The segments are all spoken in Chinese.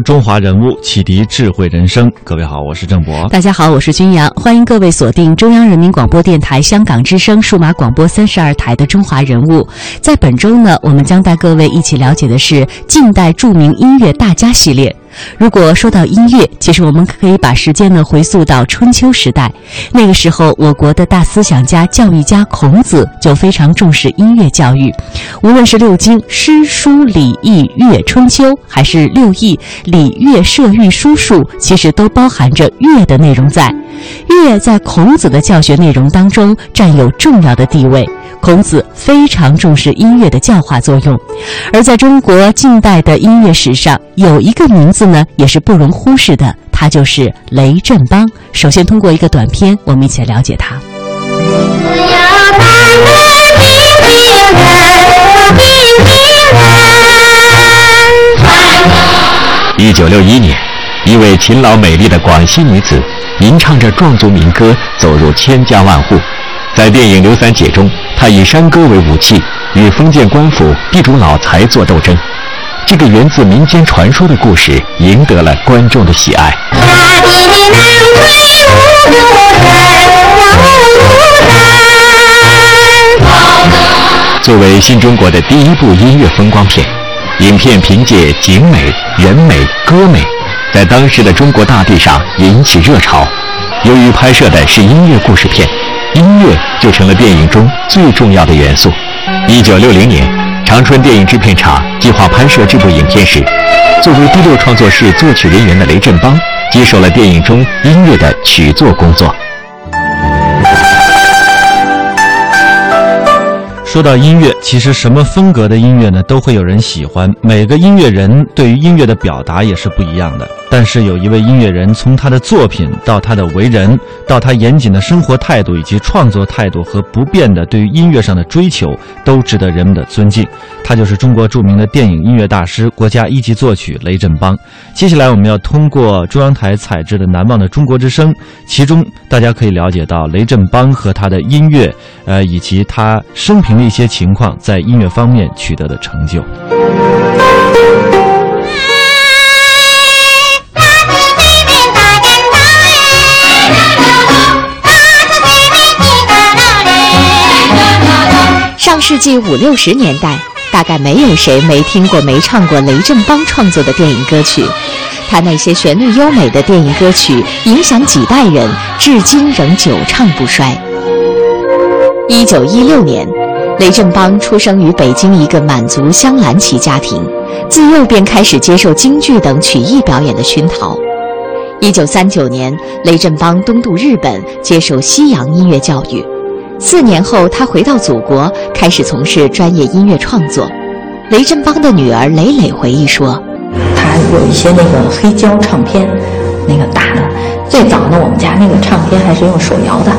中华人物，启迪智慧人生。各位好，我是郑博。大家好，我是君阳。欢迎各位锁定中央人民广播电台香港之声数码广播三十二台的《中华人物》。在本周呢，我们将带各位一起了解的是近代著名音乐大家系列。如果说到音乐，其实我们可以把时间呢回溯到春秋时代。那个时候，我国的大思想家、教育家孔子就非常重视音乐教育。无论是六经、诗、书、礼、易、乐、春秋，还是六艺、礼、乐、射、御、书、数，其实都包含着乐的内容在。乐在孔子的教学内容当中占有重要的地位。孔子非常重视音乐的教化作用，而在中国近代的音乐史上，有一个名字呢，也是不容忽视的，他就是雷振邦。首先，通过一个短片，我们一起来了解他。一九六一年，一位勤劳美丽的广西女子，吟唱着壮族民歌，走入千家万户。在电影《刘三姐》中，她以山歌为武器，与封建官府、地主老财做斗争。这个源自民间传说的故事，赢得了观众的喜爱。作为新中国的第一部音乐风光片，影片凭借景美、人美、歌美，在当时的中国大地上引起热潮。由于拍摄的是音乐故事片。音乐就成了电影中最重要的元素。一九六零年，长春电影制片厂计划拍摄这部影片时，作为第六创作室作曲人员的雷振邦接手了电影中音乐的曲作工作。说到音乐，其实什么风格的音乐呢，都会有人喜欢。每个音乐人对于音乐的表达也是不一样的。但是有一位音乐人，从他的作品到他的为人，到他严谨的生活态度以及创作态度和不变的对于音乐上的追求，都值得人们的尊敬。他就是中国著名的电影音乐大师、国家一级作曲雷振邦。接下来我们要通过中央台采制的《难忘的中国之声》，其中大家可以了解到雷振邦和他的音乐，呃，以及他生平的一些情况，在音乐方面取得的成就。世纪五六十年代。大概没有谁没听过、没唱过雷振邦创作的电影歌曲。他那些旋律优美的电影歌曲，影响几代人，至今仍久唱不衰。一九一六年，雷振邦出生于北京一个满族镶蓝旗家庭，自幼便开始接受京剧等曲艺表演的熏陶。一九三九年，雷振邦东渡日本，接受西洋音乐教育。四年后，他回到祖国，开始从事专业音乐创作。雷振邦的女儿蕾蕾回忆说：“他有一些那个黑胶唱片，那个大的。最早呢，我们家那个唱片还是用手摇的。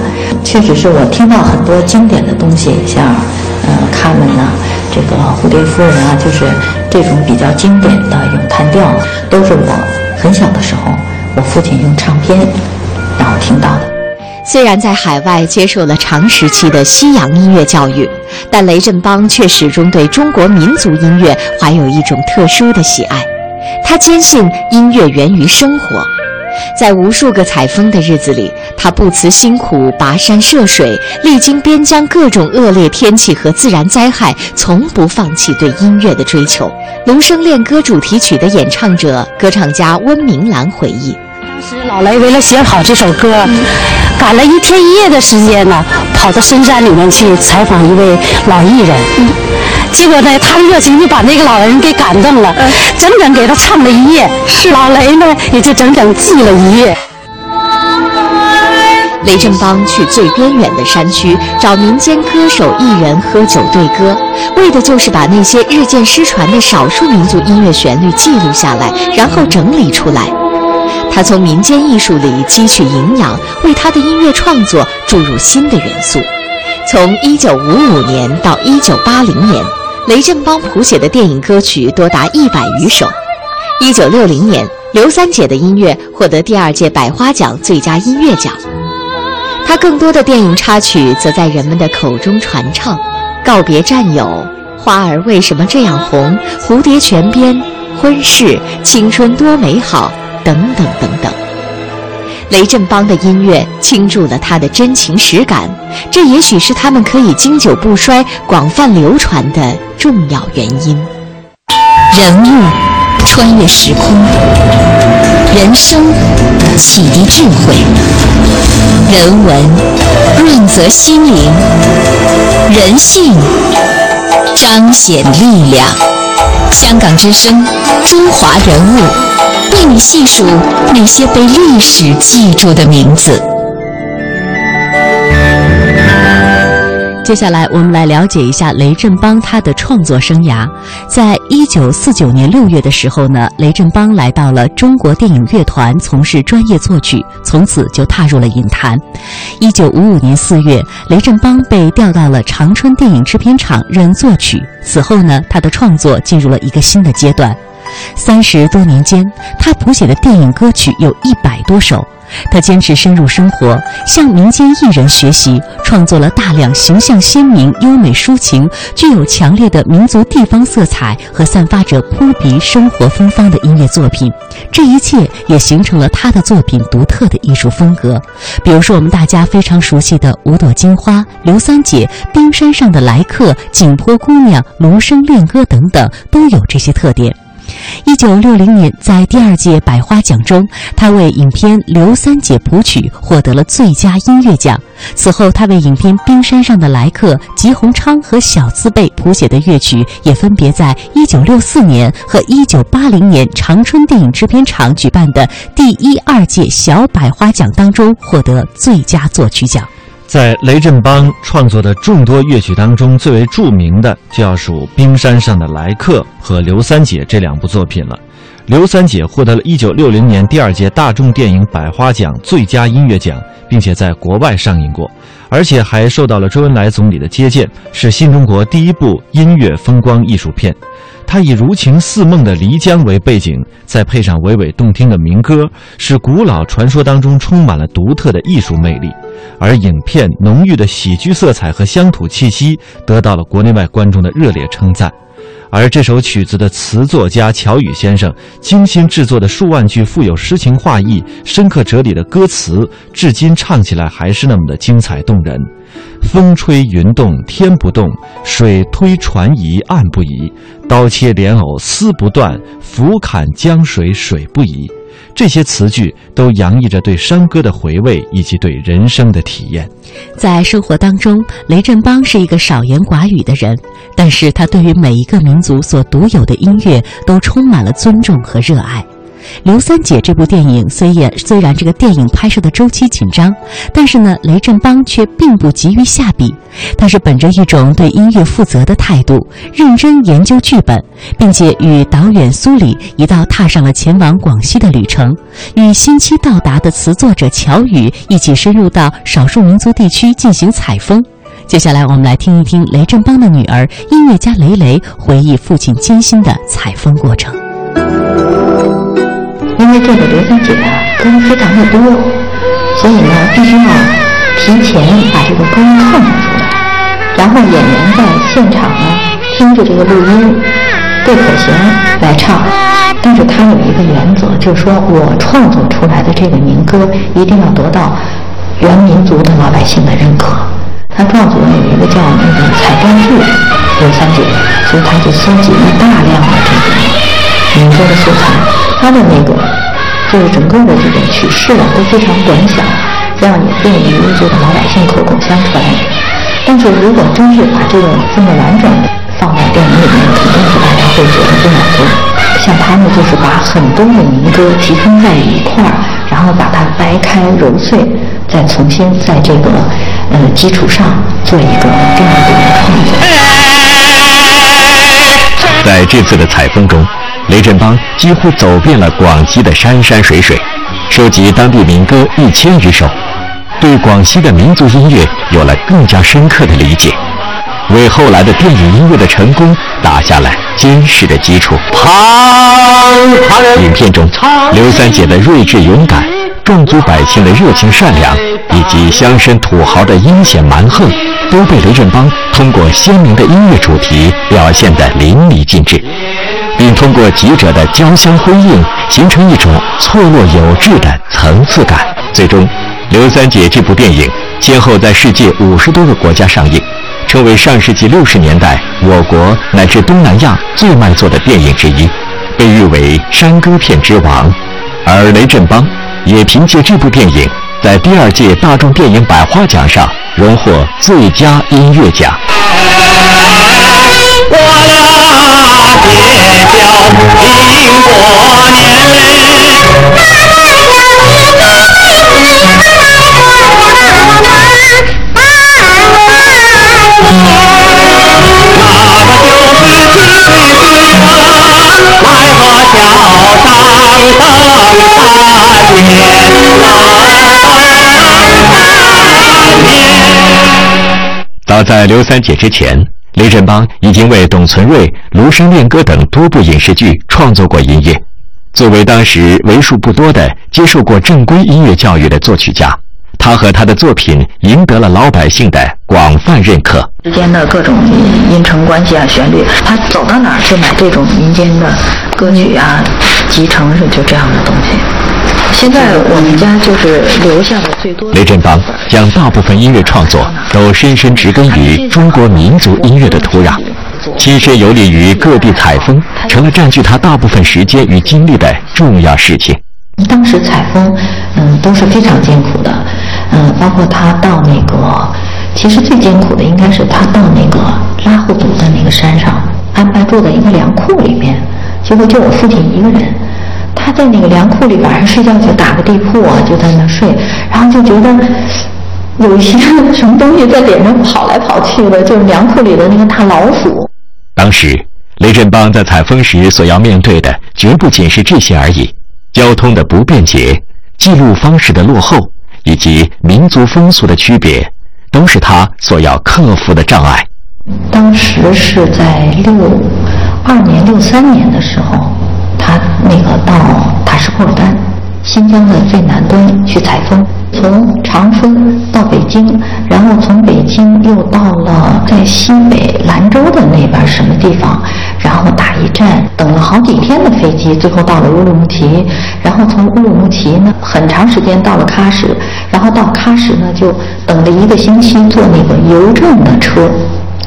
确实是我听到很多经典的东西，像呃《卡门》呐，这个《蝴蝶夫人》啊，就是这种比较经典的咏叹调，都是我很小的时候，我父亲用唱片让我听到的。”虽然在海外接受了长时期的西洋音乐教育，但雷振邦却始终对中国民族音乐怀有一种特殊的喜爱。他坚信音乐源于生活，在无数个采风的日子里，他不辞辛苦跋山涉水，历经边疆各种恶劣天气和自然灾害，从不放弃对音乐的追求。《龙生恋歌》主题曲的演唱者、歌唱家温明兰回忆。当时老雷为了写好这首歌，赶了一天一夜的时间呢，跑到深山里面去采访一位老艺人。结果呢，他的热情就把那个老人给感动了，整整给他唱了一夜。老雷呢，也就整整记了一夜。雷振邦去最边远的山区找民间歌手艺人喝酒对歌，为的就是把那些日渐失传的少数民族音乐旋律记录下来，然后整理出来。他从民间艺术里汲取营养，为他的音乐创作注入新的元素。从1955年到1980年，雷振邦谱写的电影歌曲多达一百余首。1960年，刘三姐的音乐获得第二届百花奖最佳音乐奖。他更多的电影插曲则在人们的口中传唱，《告别战友》《花儿为什么这样红》《蝴蝶泉边》《婚事》《青春多美好》等等等等。雷振邦的音乐倾注了他的真情实感，这也许是他们可以经久不衰、广泛流传的重要原因。人物穿越时空，人生启迪智慧，人文润泽心灵，人性彰显力量。香港之声，中华人物，为你细数那些被历史记住的名字。接下来，我们来了解一下雷振邦他的创作生涯。在一九四九年六月的时候呢，雷振邦来到了中国电影乐团从事专业作曲，从此就踏入了影坛。一九五五年四月，雷振邦被调到了长春电影制片厂任作曲。此后呢，他的创作进入了一个新的阶段。三十多年间，他谱写的电影歌曲有一百多首。他坚持深入生活，向民间艺人学习，创作了大量形象鲜明、优美抒情、具有强烈的民族地方色彩和散发着扑鼻生活芬芳的音乐作品。这一切也形成了他的作品独特的艺术风格。比如说，我们大家非常熟悉的《五朵金花》《刘三姐》《冰山上的来客》《景颇姑娘》《芦笙恋歌》等等，都有这些特点。一九六零年，在第二届百花奖中，他为影片《刘三姐》谱曲，获得了最佳音乐奖。此后，他为影片《冰山上的来客》吉鸿昌和小字辈谱写的乐曲，也分别在一九六四年和一九八零年长春电影制片厂举办的第一、二届小百花奖当中获得最佳作曲奖。在雷振邦创作的众多乐曲当中，最为著名的就要数《冰山上的来客》和《刘三姐》这两部作品了。《刘三姐》获得了一九六零年第二届大众电影百花奖最佳音乐奖，并且在国外上映过，而且还受到了周恩来总理的接见，是新中国第一部音乐风光艺术片。它以如情似梦的漓江为背景，再配上娓娓动听的民歌，使古老传说当中充满了独特的艺术魅力。而影片浓郁的喜剧色彩和乡土气息，得到了国内外观众的热烈称赞。而这首曲子的词作家乔羽先生精心制作的数万句富有诗情画意、深刻哲理的歌词，至今唱起来还是那么的精彩动人。风吹云动天不动，水推船移岸不移，刀切莲藕丝不断，斧砍江水水不移。这些词句都洋溢着对山歌的回味以及对人生的体验。在生活当中，雷振邦是一个少言寡语的人，但是他对于每一个民族所独有的音乐都充满了尊重和热爱。《刘三姐》这部电影虽也虽然这个电影拍摄的周期紧张，但是呢，雷振邦却并不急于下笔，他是本着一种对音乐负责的态度，认真研究剧本，并且与导演苏里一道踏上了前往广西的旅程，与新期到达的词作者乔羽一起深入到少数民族地区进行采风。接下来，我们来听一听雷振邦的女儿音乐家雷雷回忆父亲艰辛的采风过程。因为这个刘三姐啊，歌非常的多，所以呢，必须要提前把这个歌唱上出来，然后演员在现场呢听着这个录音，对口型来唱。但是他有一个原则，就是说我创作出来的这个民歌一定要得到原民族的老百姓的认可。他创作有一个叫那个彩编剧刘三姐，所以他就搜集了大量的这个民歌的素材。他的那个，就是整个的这种曲式啊，都非常短小，这样也便于这个老百姓口口相传。但是如果真是把这个这么完整的放在电影里面，肯定是大家会觉得不满足。像他们就是把很多的民歌集中在一块儿，然后把它掰开揉碎，再重新在这个呃基础上做一个这样的一个创作。在这次的采风中。雷振邦几乎走遍了广西的山山水水，收集当地民歌一千余首，对广西的民族音乐有了更加深刻的理解，为后来的电影音乐的成功打下了坚实的基础。影片中，刘三姐的睿智勇敢。壮族百姓的热情善良，以及乡绅土豪的阴险蛮横，都被雷振邦通过鲜明的音乐主题表现得淋漓尽致，并通过几者的交相辉映，形成一种错落有致的层次感。最终，《刘三姐》这部电影先后在世界五十多个国家上映，成为上世纪六十年代我国乃至东南亚最卖座的电影之一，被誉为山歌片之王。而雷振邦。也凭借这部电影，在第二届大众电影百花奖上荣获最佳音乐奖。我的街角迎过年。早在刘三姐之前，雷振邦已经为董存瑞、庐山恋歌等多部影视剧创作过音乐。作为当时为数不多的接受过正规音乐教育的作曲家，他和他的作品赢得了老百姓的广泛认可。之间的各种音程关系啊，旋律，他走到哪儿就买这种民间的歌曲啊，集成是就这样的东西。现在我们家就是留下的最多。雷振邦将大部分音乐创作都深深植根于中国民族音乐的土壤，亲身游历于各地采风，成了占据他大部分时间与精力的重要事情。当时采风，嗯，都是非常艰苦的，嗯，包括他到那个，其实最艰苦的应该是他到那个拉祜族的那个山上，安排住在一个粮库里面，结果就我父亲一个人。他在那个粮库里，晚上睡觉就打个地铺啊，就在那睡，然后就觉得有一些什么东西在脸上跑来跑去的，就是粮库里的那个大老鼠。当时雷振邦在采风时所要面对的，绝不仅是这些而已：交通的不便捷、记录方式的落后，以及民族风俗的区别，都是他所要克服的障碍。当时是在六二年、六三年的时候。他那个到塔什库尔丹，新疆的最南端去采风，从长春到北京，然后从北京又到了在西北兰州的那边什么地方，然后打一站，等了好几天的飞机，最后到了乌鲁木齐，然后从乌鲁木齐呢很长时间到了喀什，然后到喀什呢就等了一个星期，坐那个邮政的车，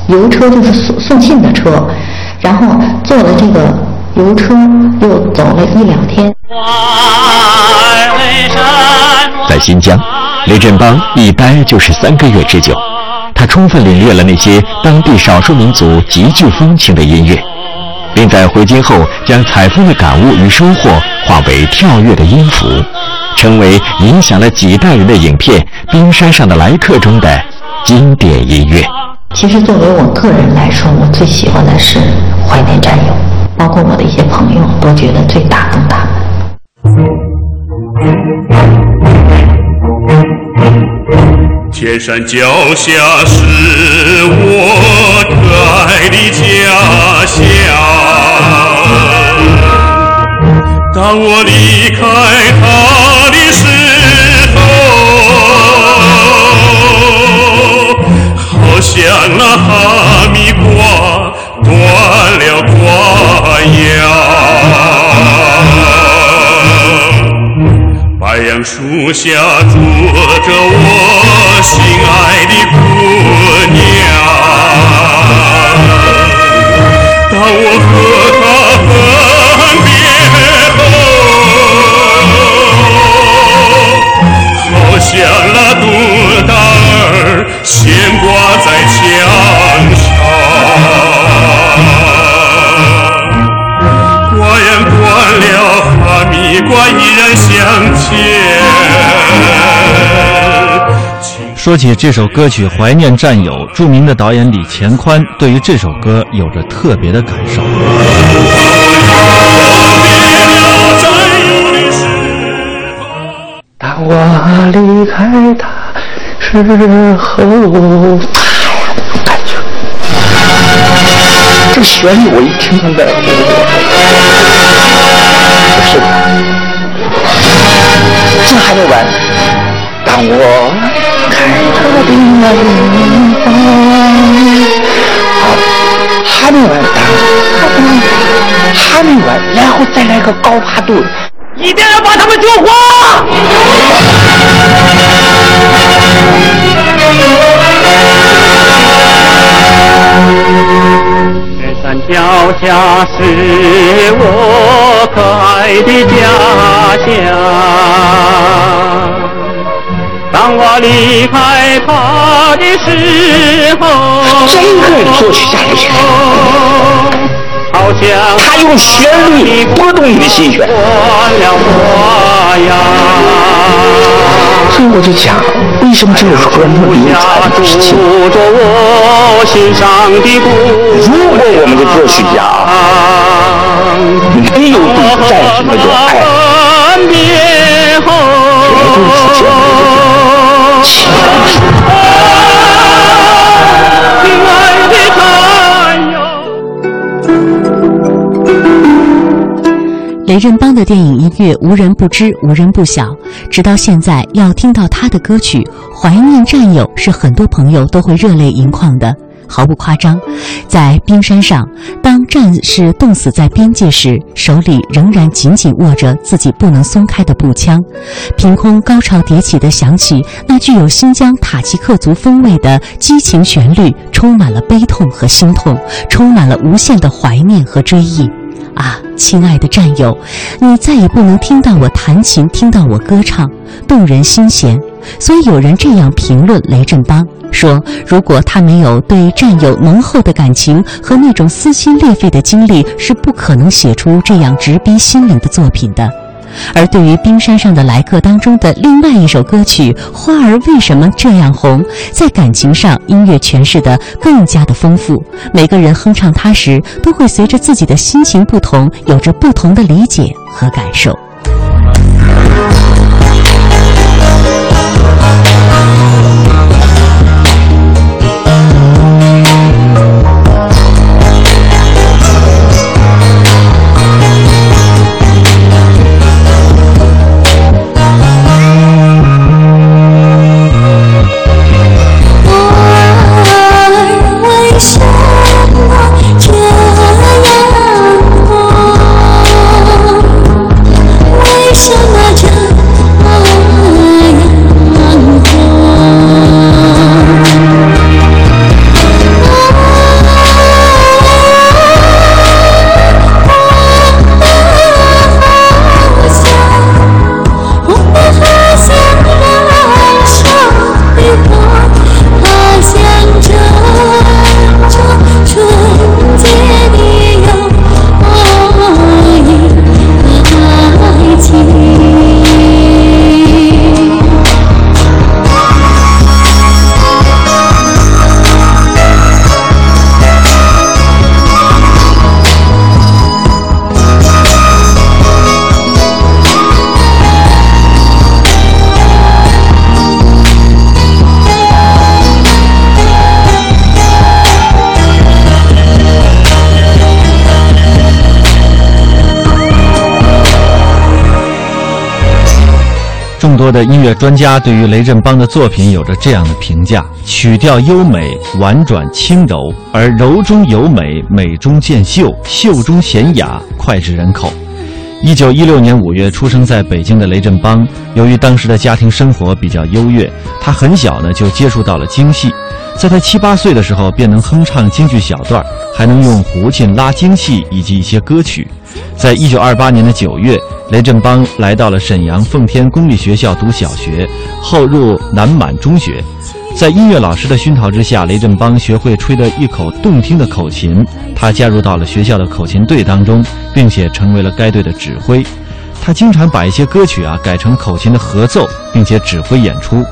邮车就是送送信的车，然后坐了这个。游车又走了一两天。在新疆，雷振邦一待就是三个月之久。他充分领略了那些当地少数民族极具风情的音乐，并在回京后将采风的感悟与收获化为跳跃的音符，成为影响了几代人的影片《冰山上的来客》中的经典音乐。其实，作为我个人来说，我最喜欢的是《怀念战友》。包括我的一些朋友都觉得最打动他们。天山脚下是我可爱的家乡，当我离开树下坐着我心爱的姑娘，说起这首歌曲《怀念战友》，著名的导演李乾宽对于这首歌有着特别的感受。当我离开他时候，感觉这旋律我一听到的，是的，这还没完。当我开他的那远方，好，还没完，还没完，然后再来个高八度。一定要把他们救活！雪山脚下是我可爱的家乡，当我离开他的时候，这个作曲家的好像他用旋律拨动你的心弦。所以我就讲，为什么这首歌那么流传的事情？如果我们的作曲家没有对战士们的爱，任邦的电影音乐无人不知，无人不晓。直到现在，要听到他的歌曲《怀念战友》，是很多朋友都会热泪盈眶的。毫不夸张，在冰山上，当战士冻死在边界时，手里仍然紧紧握着自己不能松开的步枪。凭空高潮迭起地响起那具有新疆塔吉克族风味的激情旋律，充满了悲痛和心痛，充满了无限的怀念和追忆。啊，亲爱的战友，你再也不能听到我弹琴，听到我歌唱，动人心弦。所以有人这样评论雷振邦，说如果他没有对战友浓厚的感情和那种撕心裂肺的经历，是不可能写出这样直逼心灵的作品的。而对于《冰山上的来客》当中的另外一首歌曲《花儿为什么这样红》，在感情上音乐诠释的更加的丰富。每个人哼唱它时，都会随着自己的心情不同，有着不同的理解和感受。的音乐专家对于雷振邦的作品有着这样的评价：曲调优美、婉转轻柔，而柔中有美，美中见秀，秀中显雅，脍炙人口。一九一六年五月出生在北京的雷振邦，由于当时的家庭生活比较优越，他很小呢就接触到了京戏，在他七八岁的时候便能哼唱京剧小段，还能用胡琴拉京戏以及一些歌曲。在一九二八年的九月，雷振邦来到了沈阳奉天公立学校读小学，后入南满中学。在音乐老师的熏陶之下，雷振邦学会吹得一口动听的口琴。他加入到了学校的口琴队当中，并且成为了该队的指挥。他经常把一些歌曲啊改成口琴的合奏，并且指挥演出。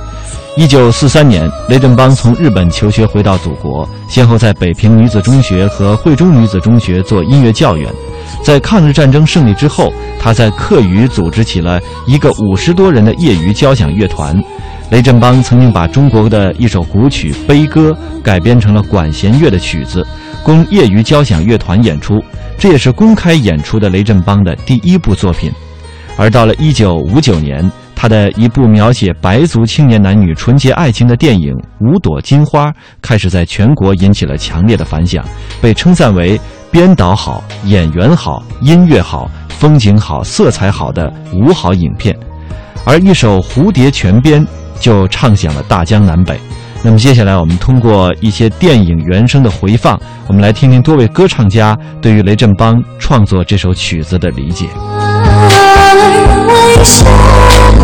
一九四三年，雷振邦从日本求学回到祖国，先后在北平女子中学和惠中女子中学做音乐教员。在抗日战争胜利之后，他在课余组织起了一个五十多人的业余交响乐团。雷振邦曾经把中国的一首古曲《悲歌》改编成了管弦乐的曲子，供业余交响乐团演出。这也是公开演出的雷振邦的第一部作品。而到了一九五九年，他的一部描写白族青年男女纯洁爱情的电影《五朵金花》开始在全国引起了强烈的反响，被称赞为编导好、演员好、音乐好、风景好、色彩好的五好影片。而一首《蝴蝶泉边》。就唱响了大江南北。那么接下来，我们通过一些电影原声的回放，我们来听听多位歌唱家对于雷振邦创作这首曲子的理解。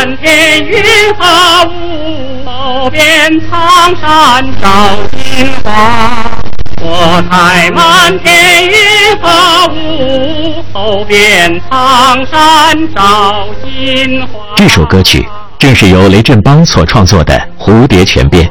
满天云和雾，后边苍山照金花。我开满天云和雾，后边苍山照金花。这首歌曲正是由雷振邦所创作的《蝴蝶泉边》。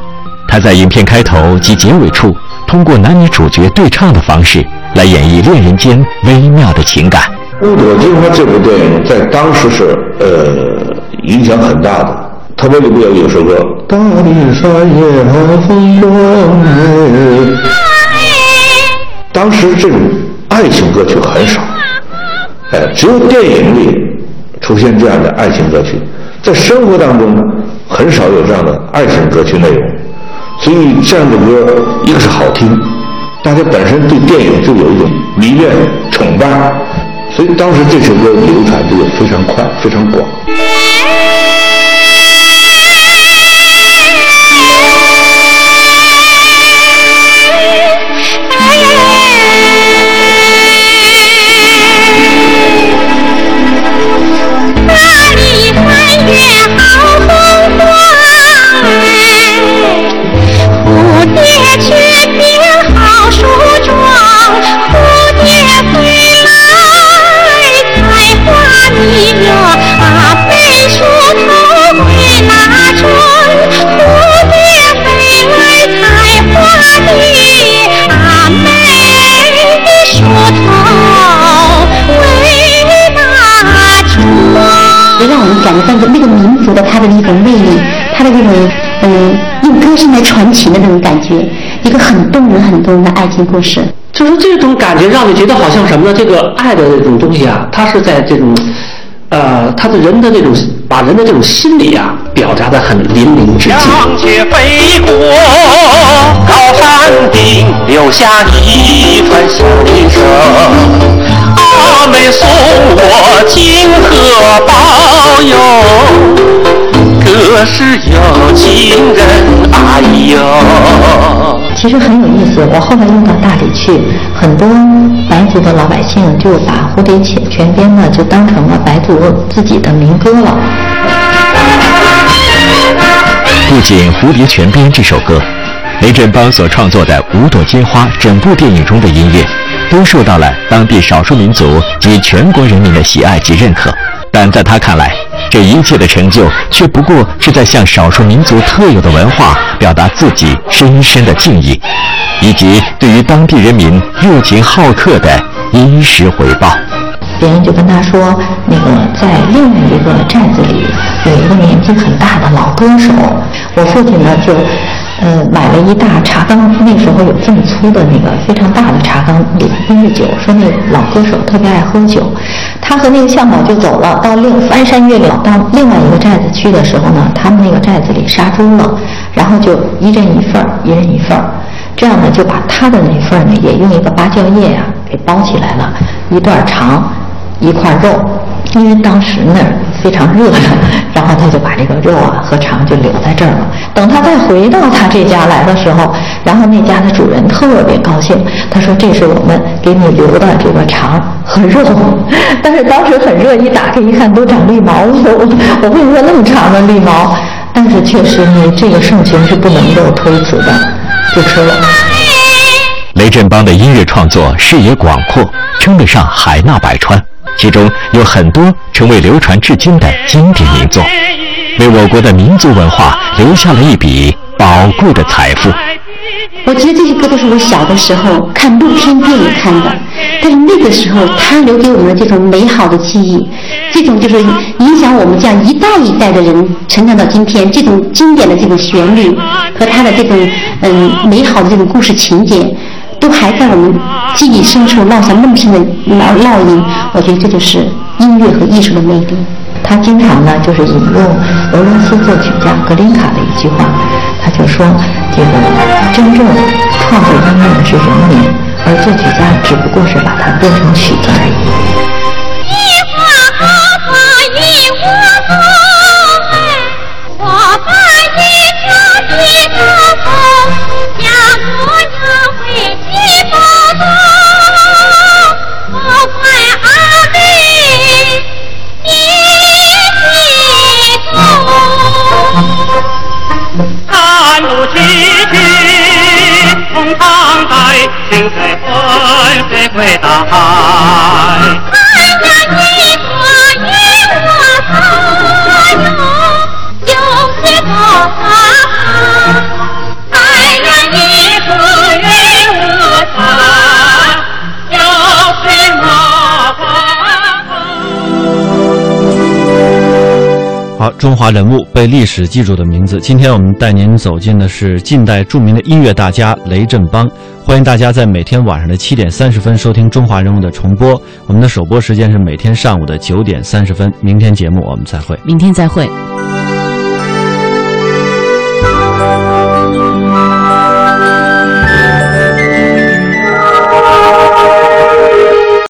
他在影片开头及结尾处，通过男女主角对唱的方式来演绎恋人间微妙的情感。《五朵金花》这部电影在当时是呃影响很大的，特别里面有一首歌：大地山野风光当时这种爱情歌曲很少，哎，只有电影里出现这样的爱情歌曲，在生活当中很少有这样的爱情歌曲内容。所以这样的歌，一个是好听，大家本身对电影就有一种迷恋、崇拜，所以当时这首歌流传的也非常快、非常广。他的那种魅力，他的这种嗯，用歌声来传情的那种感觉，一个很动人、很动人的爱情故事。就是这种感觉，让你觉得好像什么呢？这个爱的这种东西啊，它是在这种，呃，他的人的那种，把人的这种心理啊，表达的很淋漓尽致。飞过高山顶，留下一串小铃声。阿妹送我金荷包哟。可是有情人，哎呦！其实很有意思。我后来用到大理去，很多白族的老百姓就把《蝴蝶泉泉边》呢，就当成了白族自己的民歌了。不仅《蝴蝶泉边》这首歌，雷振邦所创作的《五朵金花》整部电影中的音乐，都受到了当地少数民族及全国人民的喜爱及认可。但在他看来，这一切的成就却不过是在向少数民族特有的文化表达自己深深的敬意，以及对于当地人民热情好客的殷实回报。别人就跟他说，那个在另外一个寨子里有一个年纪很大的老歌手，我父亲呢就。呃，买了一大茶缸，那时候有这么粗的那个非常大的茶缸，里冰着酒。说那老歌手特别爱喝酒，他和那个向导就走了，到另翻山越岭到另外一个寨子去的时候呢，他们那个寨子里杀猪了，然后就一人一份儿，一人一份儿，这样呢就把他的那份呢也用一个芭蕉叶呀给包起来了，一段肠，一块肉，因为当时那儿非常热，然后他就把这个肉啊和肠就留在这儿了。等他再回到他这家来的时候，然后那家的主人特别高兴，他说：“这是我们给你留的这个肠和肉。”但是当时很热，一打开一看都长绿毛了。我我问说那么长的绿毛，但是确实你这个盛情是不能够推辞的，就吃了。雷振邦的音乐创作视野广阔，称得上海纳百川。其中有很多成为流传至今的经典名作，为我国的民族文化留下了一笔宝贵的财富。我觉得这些歌都是我小的时候看露天电影看的，但是那个时候它留给我们的这种美好的记忆，这种就是影响我们这样一代一代的人成长到今天，这种经典的这种旋律和它的这种嗯美好的这种故事情节。还在我们记忆深处烙下那么深的烙烙印，我觉得这就是音乐和艺术的魅力。他经常呢就是引用俄罗斯作曲家格林卡的一句话，他就说：“这个真正创作音乐的是人民，而作曲家只不过是把它变成曲子而已。”中华人物被历史记住的名字。今天我们带您走进的是近代著名的音乐大家雷振邦。欢迎大家在每天晚上的七点三十分收听《中华人物》的重播。我们的首播时间是每天上午的九点三十分。明天节目我们再会。明天再会。